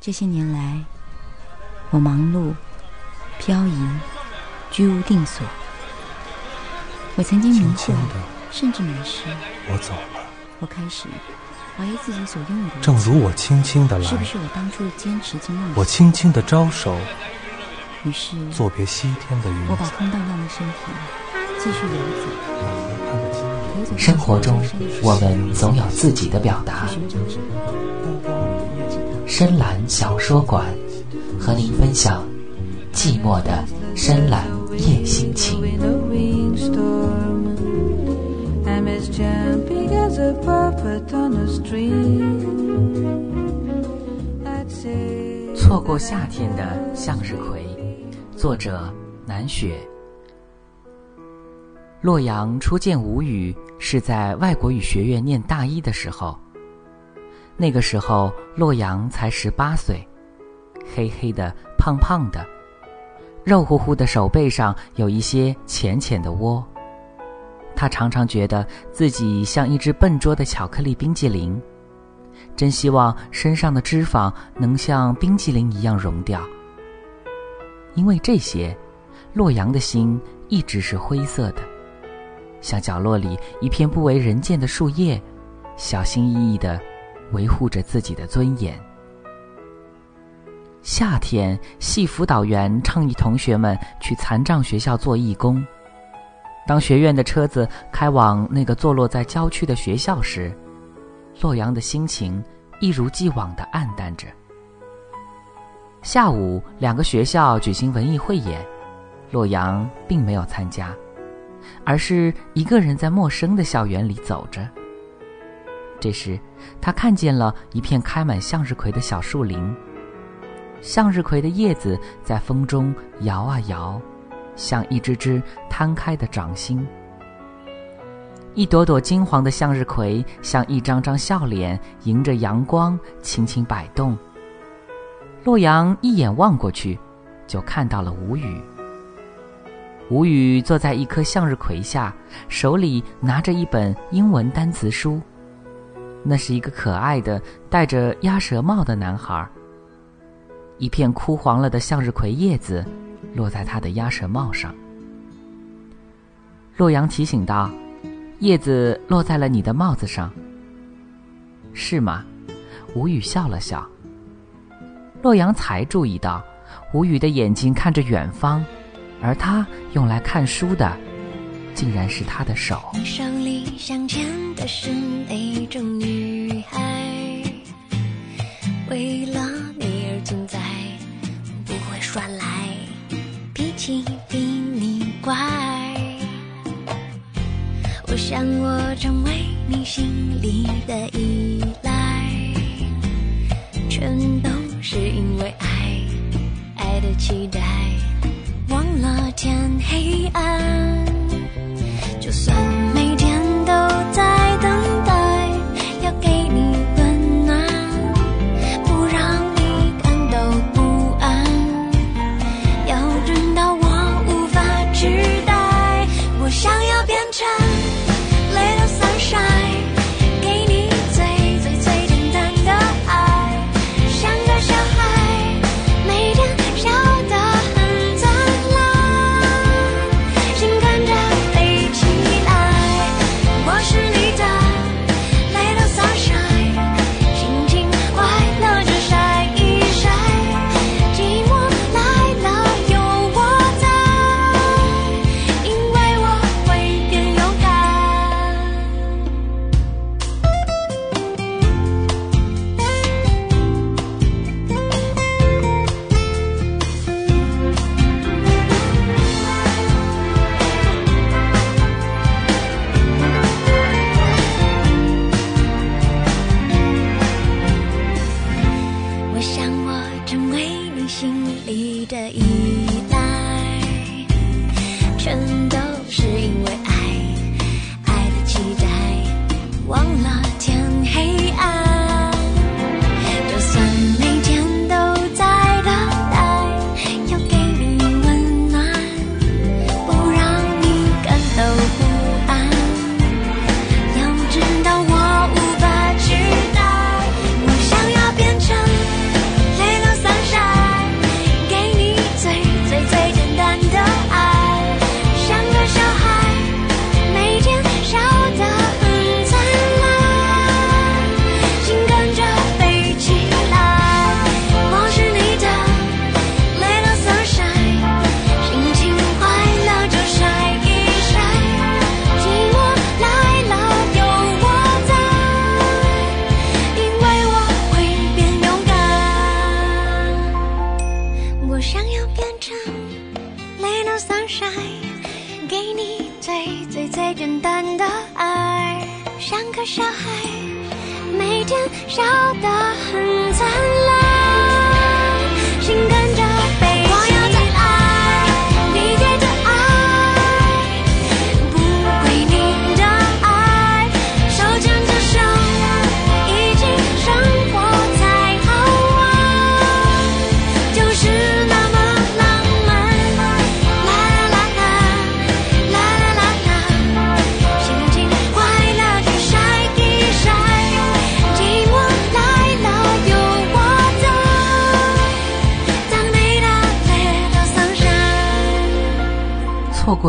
这些年来，我忙碌、漂移、居无定所。我曾经迷惑，甚至迷失。我走了。我开始怀疑自己所拥有的。正如我轻轻的来，是不是我当初的坚持及梦想？我轻轻的招手。于是，作别西天的云我把空荡荡的身体继续游走。生活中，我们总有自己的表达。深蓝小说馆，和您分享寂寞的深蓝夜心情。错过夏天的向日葵，作者南雪。洛阳初见吴语是在外国语学院念大一的时候。那个时候，洛阳才十八岁，黑黑的、胖胖的，肉乎乎的手背上有一些浅浅的窝。他常常觉得自己像一只笨拙的巧克力冰激凌，真希望身上的脂肪能像冰激凌一样融掉。因为这些，洛阳的心一直是灰色的，像角落里一片不为人见的树叶，小心翼翼的。维护着自己的尊严。夏天，系辅导员倡议同学们去残障学校做义工。当学院的车子开往那个坐落在郊区的学校时，洛阳的心情一如既往的暗淡着。下午，两个学校举行文艺汇演，洛阳并没有参加，而是一个人在陌生的校园里走着。这时，他看见了一片开满向日葵的小树林。向日葵的叶子在风中摇啊摇，像一只只摊开的掌心。一朵朵金黄的向日葵像一张张笑脸，迎着阳光轻轻摆动。洛阳一眼望过去，就看到了吴语。吴语坐在一棵向日葵下，手里拿着一本英文单词书。那是一个可爱的戴着鸭舌帽的男孩。一片枯黄了的向日葵叶子落在他的鸭舌帽上。洛阳提醒道：“叶子落在了你的帽子上，是吗？”吴语笑了笑。洛阳才注意到，吴语的眼睛看着远方，而他用来看书的。竟然是他的手。为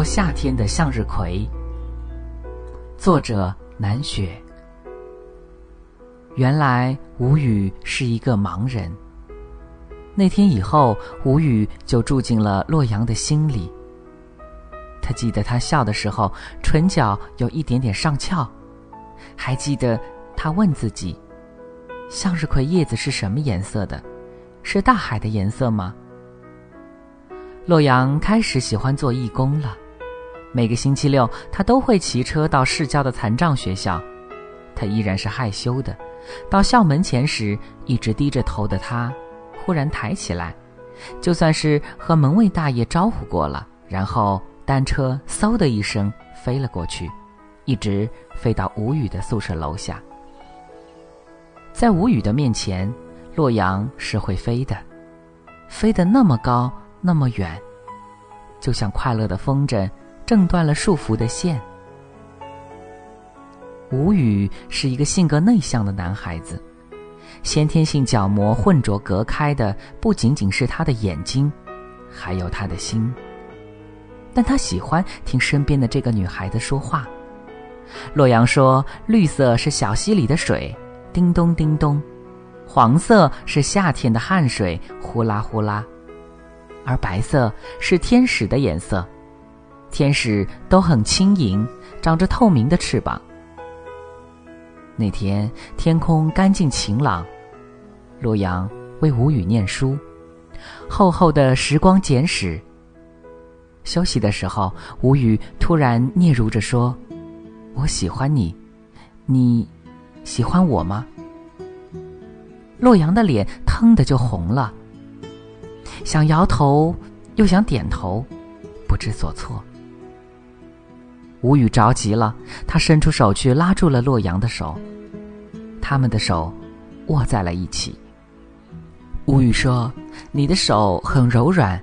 夏天的向日葵。作者南雪。原来吴语是一个盲人。那天以后，吴语就住进了洛阳的心里。他记得他笑的时候，唇角有一点点上翘，还记得他问自己：向日葵叶子是什么颜色的？是大海的颜色吗？洛阳开始喜欢做义工了。每个星期六，他都会骑车到市郊的残障学校。他依然是害羞的，到校门前时，一直低着头的他，忽然抬起来，就算是和门卫大爷招呼过了，然后单车嗖的一声飞了过去，一直飞到吴宇的宿舍楼下。在吴宇的面前，洛阳是会飞的，飞得那么高，那么远，就像快乐的风筝挣断了束缚的线。吴语是一个性格内向的男孩子，先天性角膜混浊隔开的不仅仅是他的眼睛，还有他的心。但他喜欢听身边的这个女孩子说话。洛阳说：“绿色是小溪里的水，叮咚叮咚；黄色是夏天的汗水，呼啦呼啦；而白色是天使的颜色，天使都很轻盈，长着透明的翅膀。”那天天空干净晴朗，洛阳为吴语念书，厚厚的《时光简史》。休息的时候，吴语突然嗫嚅着说：“我喜欢你，你喜欢我吗？”洛阳的脸腾的就红了，想摇头又想点头，不知所措。吴语着急了，他伸出手去拉住了洛阳的手，他们的手握在了一起。吴语说：“你的手很柔软，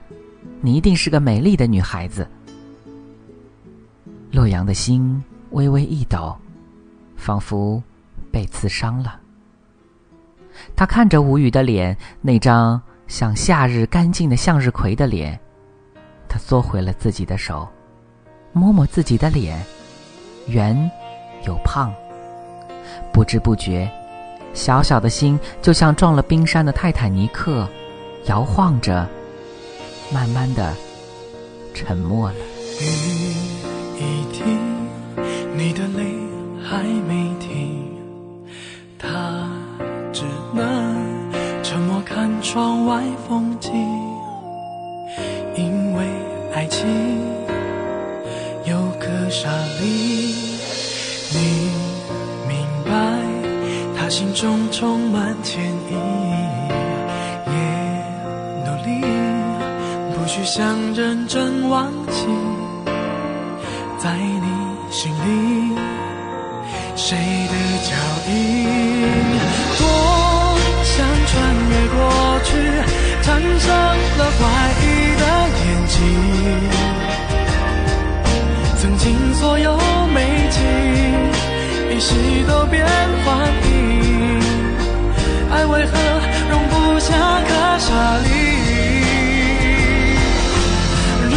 你一定是个美丽的女孩子。”洛阳的心微微一抖，仿佛被刺伤了。他看着吴语的脸，那张像夏日干净的向日葵的脸，他缩回了自己的手。摸摸自己的脸，圆又胖。不知不觉，小小的心就像撞了冰山的泰坦尼克，摇晃着，慢慢的沉默了。雨一停，你的泪还没停，他只能沉默看窗外风景，因为爱情。沙砾，你明白，他心中充满歉意，也努力，不去想认真忘记，在你心里，谁的脚印，沙粒？如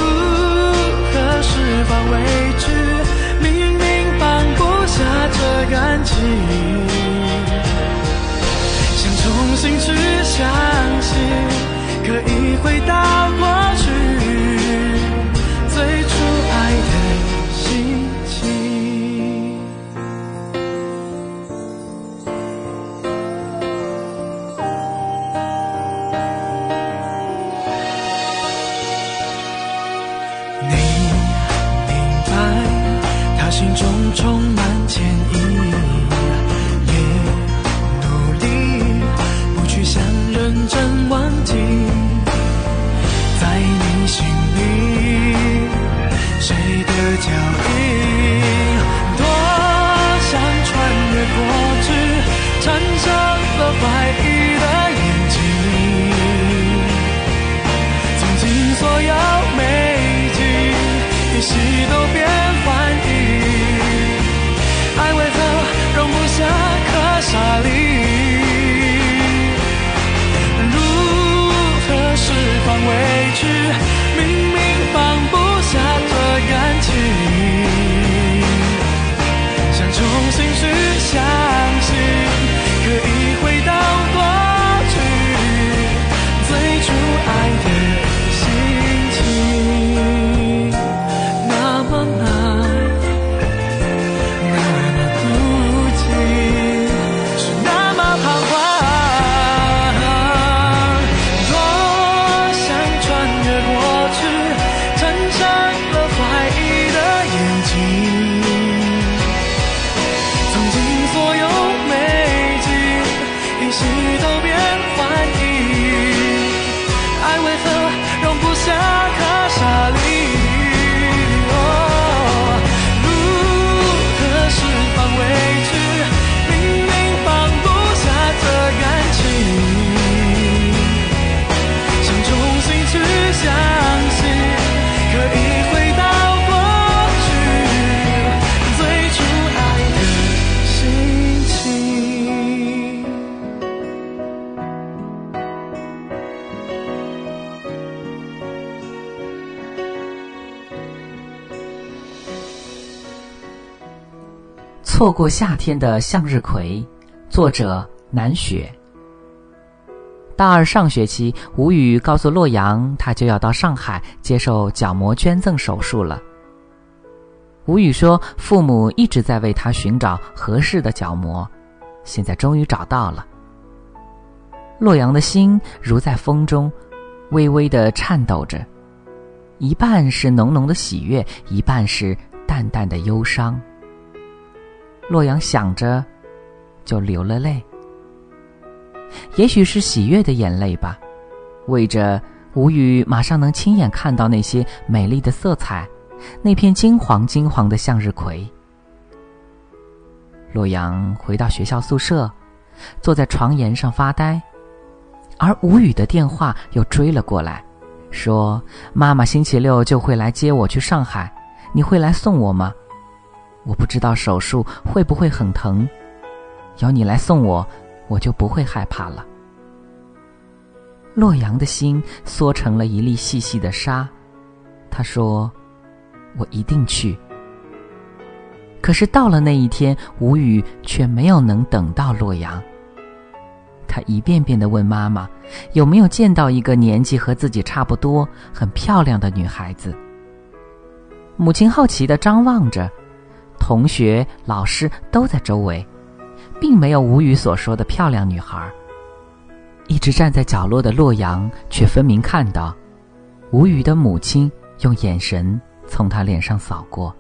何释放委屈？明明放不下这感情，想重新去相信，可以回到过去。错过夏天的向日葵，作者南雪。大二上学期，吴宇告诉洛阳，他就要到上海接受角膜捐赠手术了。吴宇说，父母一直在为他寻找合适的角膜，现在终于找到了。洛阳的心如在风中，微微的颤抖着，一半是浓浓的喜悦，一半是淡淡的忧伤。洛阳想着，就流了泪。也许是喜悦的眼泪吧，为着吴宇马上能亲眼看到那些美丽的色彩，那片金黄金黄的向日葵。洛阳回到学校宿舍，坐在床沿上发呆，而吴宇的电话又追了过来，说：“妈妈星期六就会来接我去上海，你会来送我吗？我不知道手术会不会很疼，有你来送我。”我就不会害怕了。洛阳的心缩成了一粒细细的沙，他说：“我一定去。”可是到了那一天，吴宇却没有能等到洛阳。他一遍遍的问妈妈：“有没有见到一个年纪和自己差不多、很漂亮的女孩子？”母亲好奇的张望着，同学、老师都在周围。并没有吴语所说的漂亮女孩。一直站在角落的洛阳却分明看到，吴语的母亲用眼神从他脸上扫过。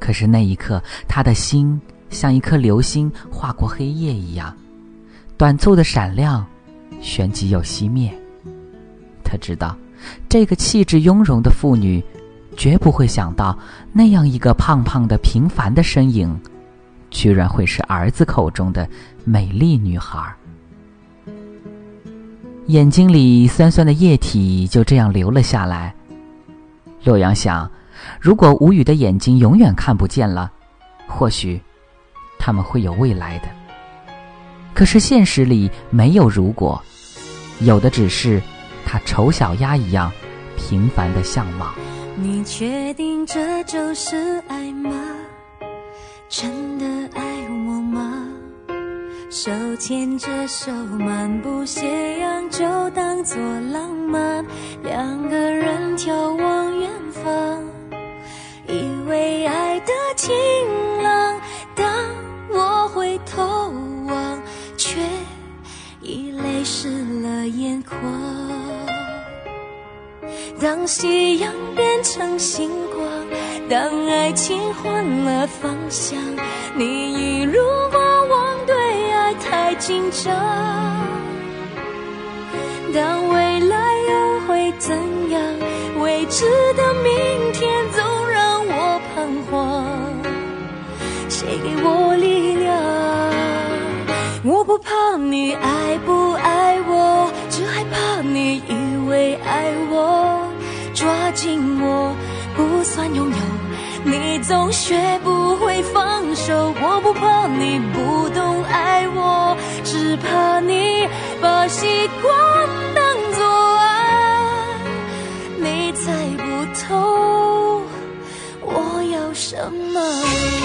可是那一刻，他的心像一颗流星划过黑夜一样，短促的闪亮，旋即又熄灭。他知道，这个气质雍容的妇女，绝不会想到那样一个胖胖的平凡的身影。居然会是儿子口中的美丽女孩，眼睛里酸酸的液体就这样流了下来。洛阳想，如果吴宇的眼睛永远看不见了，或许他们会有未来的。可是现实里没有如果，有的只是他丑小鸭一样平凡的相貌。你确定这就是爱吗？真的爱我吗？手牵着手漫步斜阳，就当作浪漫。两个人眺望远方，以为爱的晴朗。当我回头望，却已泪湿了眼眶。当夕阳变成星光。当爱情换了方向，你一如过往对爱太紧张。当未来又会怎样？未知的明天总让我彷徨。谁给我力量？我不怕你爱不爱紧握。不算拥有，你总学不会放手。我不怕你不懂爱我，只怕你把习惯当作爱。你猜不透我要什么。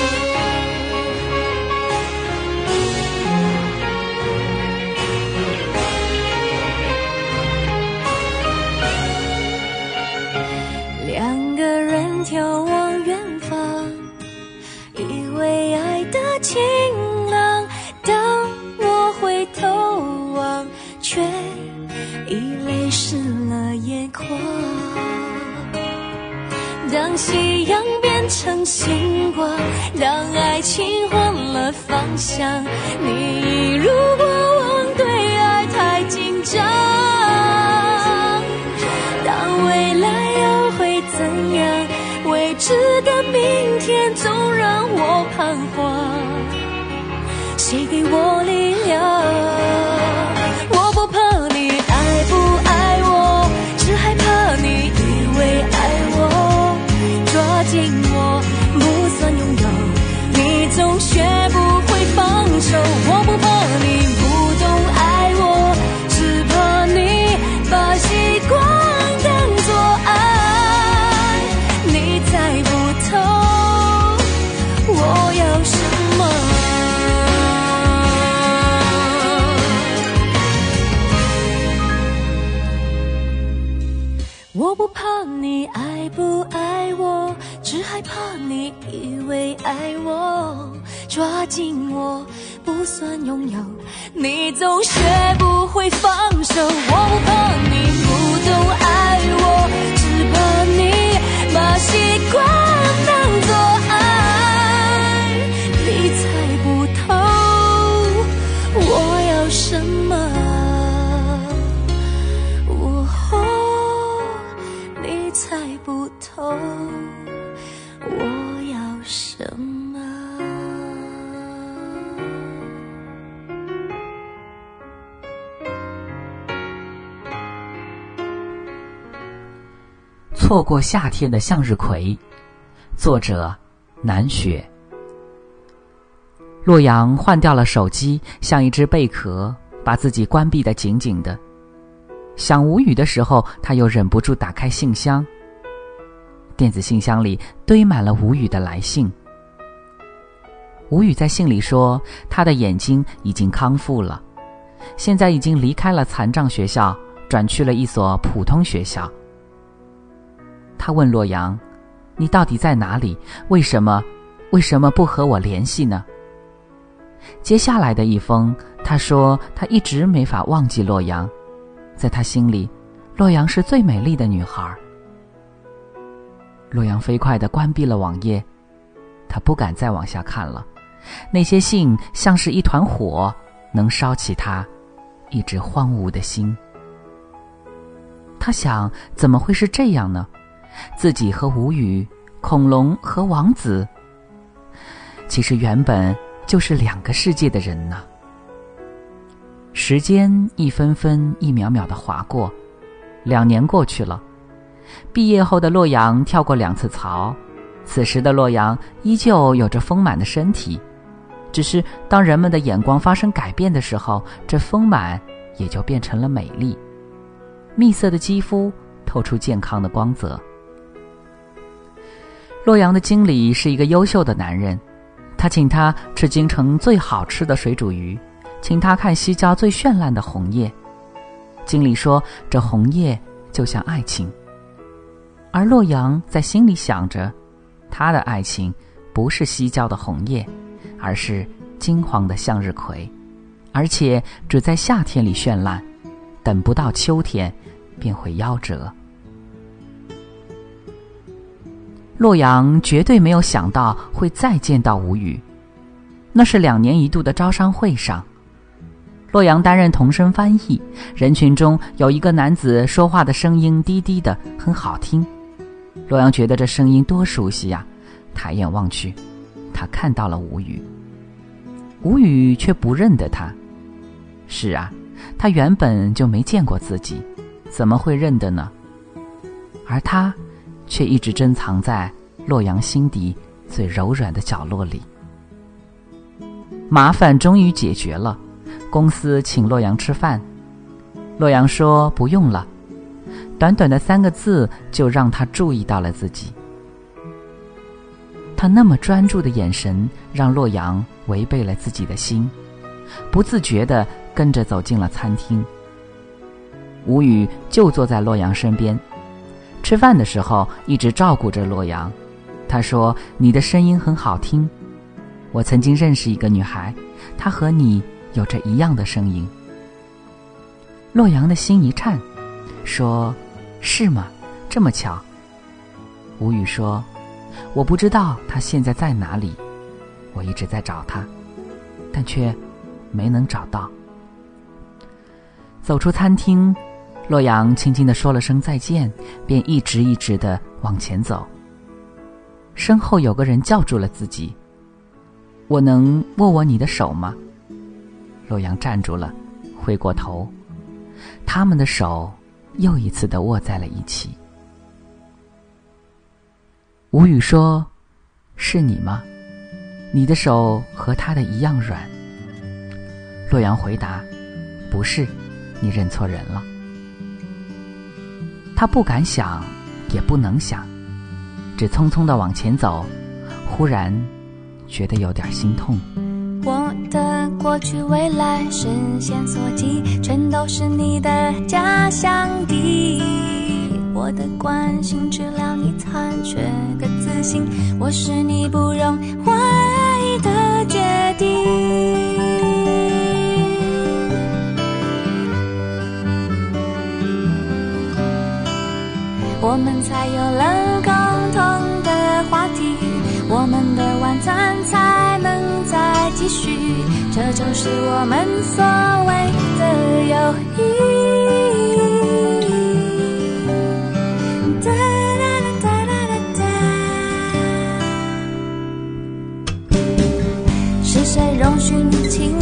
眺望远方，以为爱的晴朗。当我回头望，却已泪湿了眼眶。当夕阳变成星光，当爱情换了方向，你如果知的明天总让我彷徨，谁给我力量？怕你以为爱我，抓紧我不算拥有，你总学不会放手。我不怕你不懂爱我，只怕你把习惯当作爱，你猜不透我要什么。你猜不透错过夏天的向日葵，作者南雪。洛阳换掉了手机，像一只贝壳，把自己关闭的紧紧的。想无语的时候，他又忍不住打开信箱。电子信箱里堆满了无语的来信。吴语在信里说，他的眼睛已经康复了，现在已经离开了残障学校，转去了一所普通学校。他问洛阳：“你到底在哪里？为什么，为什么不和我联系呢？”接下来的一封，他说他一直没法忘记洛阳。在他心里，洛阳是最美丽的女孩。洛阳飞快地关闭了网页，他不敢再往下看了。那些信像是一团火，能烧起他一直荒芜的心。他想，怎么会是这样呢？自己和吴语，恐龙和王子，其实原本就是两个世界的人呢。时间一分分一秒秒的划过，两年过去了。毕业后的洛阳跳过两次槽，此时的洛阳依旧有着丰满的身体，只是当人们的眼光发生改变的时候，这丰满也就变成了美丽。蜜色的肌肤透出健康的光泽。洛阳的经理是一个优秀的男人，他请他吃京城最好吃的水煮鱼。请他看西郊最绚烂的红叶，经理说：“这红叶就像爱情。”而洛阳在心里想着，他的爱情不是西郊的红叶，而是金黄的向日葵，而且只在夏天里绚烂，等不到秋天便会夭折。洛阳绝对没有想到会再见到吴语，那是两年一度的招商会上。洛阳担任同声翻译，人群中有一个男子说话的声音低低的，很好听。洛阳觉得这声音多熟悉呀，抬眼望去，他看到了吴语。吴语却不认得他。是啊，他原本就没见过自己，怎么会认得呢？而他，却一直珍藏在洛阳心底最柔软的角落里。麻烦终于解决了。公司请洛阳吃饭，洛阳说不用了。短短的三个字就让他注意到了自己。他那么专注的眼神让洛阳违背了自己的心，不自觉的跟着走进了餐厅。吴宇就坐在洛阳身边，吃饭的时候一直照顾着洛阳。他说：“你的声音很好听，我曾经认识一个女孩，她和你。”有着一样的声音，洛阳的心一颤，说：“是吗？这么巧。”吴语说：“我不知道他现在在哪里，我一直在找他，但却没能找到。”走出餐厅，洛阳轻轻的说了声再见，便一直一直的往前走。身后有个人叫住了自己：“我能握握你的手吗？”洛阳站住了，回过头，他们的手又一次的握在了一起。吴语说：“是你吗？你的手和他的一样软。”洛阳回答：“不是，你认错人了。”他不敢想，也不能想，只匆匆的往前走，忽然觉得有点心痛。我的过去、未来、视线所及，全都是你的家乡地。我的关心，治疗你残缺的自信。我是你不容有了共同的话题，我们的晚餐才能再继续。这就是我们所谓的友谊。是谁容许你侵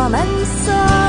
我们说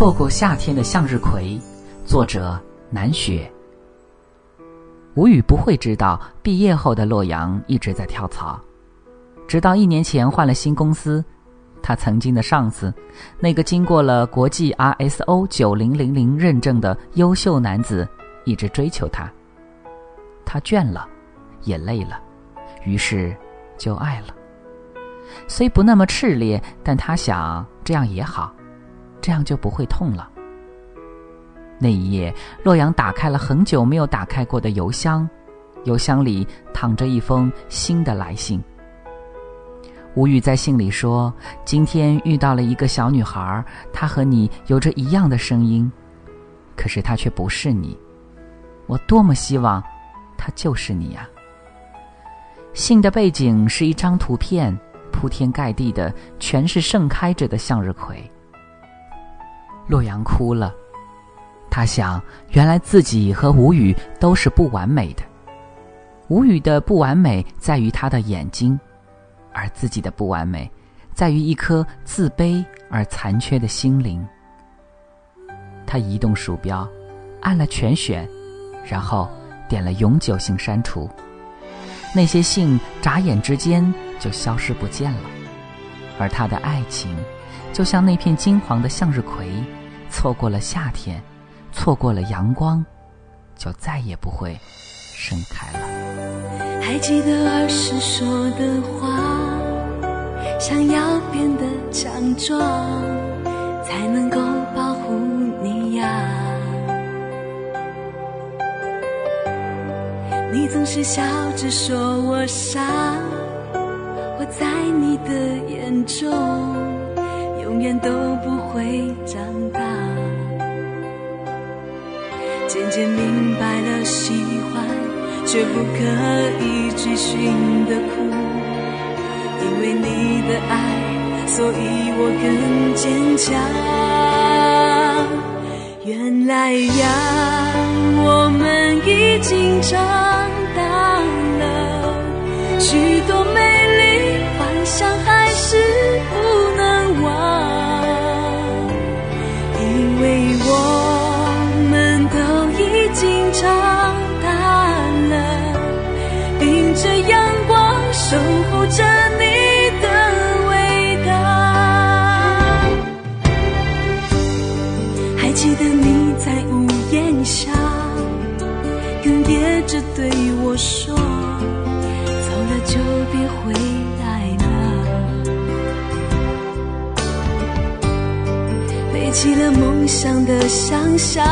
错过夏天的向日葵，作者南雪。吴语不会知道，毕业后的洛阳一直在跳槽，直到一年前换了新公司，他曾经的上司，那个经过了国际 RSO 九零零零认证的优秀男子，一直追求他。他倦了，也累了，于是就爱了。虽不那么炽烈，但他想这样也好。这样就不会痛了。那一夜，洛阳打开了很久没有打开过的邮箱，邮箱里躺着一封新的来信。吴宇在信里说：“今天遇到了一个小女孩，她和你有着一样的声音，可是她却不是你。我多么希望，她就是你呀、信的背景是一张图片，铺天盖地的全是盛开着的向日葵。洛阳哭了，他想，原来自己和吴语都是不完美的。吴语的不完美在于他的眼睛，而自己的不完美在于一颗自卑而残缺的心灵。他移动鼠标，按了全选，然后点了永久性删除。那些信眨眼之间就消失不见了，而他的爱情，就像那片金黄的向日葵，错过了夏天，错过了阳光，就再也不会盛开了。还记得儿时说的话，想要变得强壮，才能够保护你呀。你总是笑着说我傻，我在你的眼中永远都不会长大。渐渐明白了喜欢，却不可以追寻的苦。因为你的爱，所以我更坚强。原来呀，我们已经长大了，许多美着你的味道。还记得你在屋檐下，哽咽着对我说：“走了就别回来了。”背起了梦想的想象，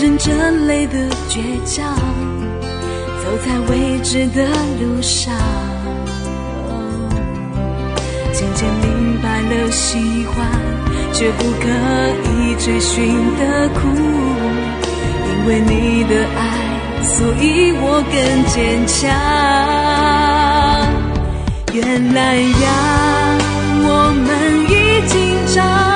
忍着泪的倔强，走在未知的路上。的喜欢，却不可以追寻的苦。因为你的爱，所以我更坚强。原来呀，我们已经长。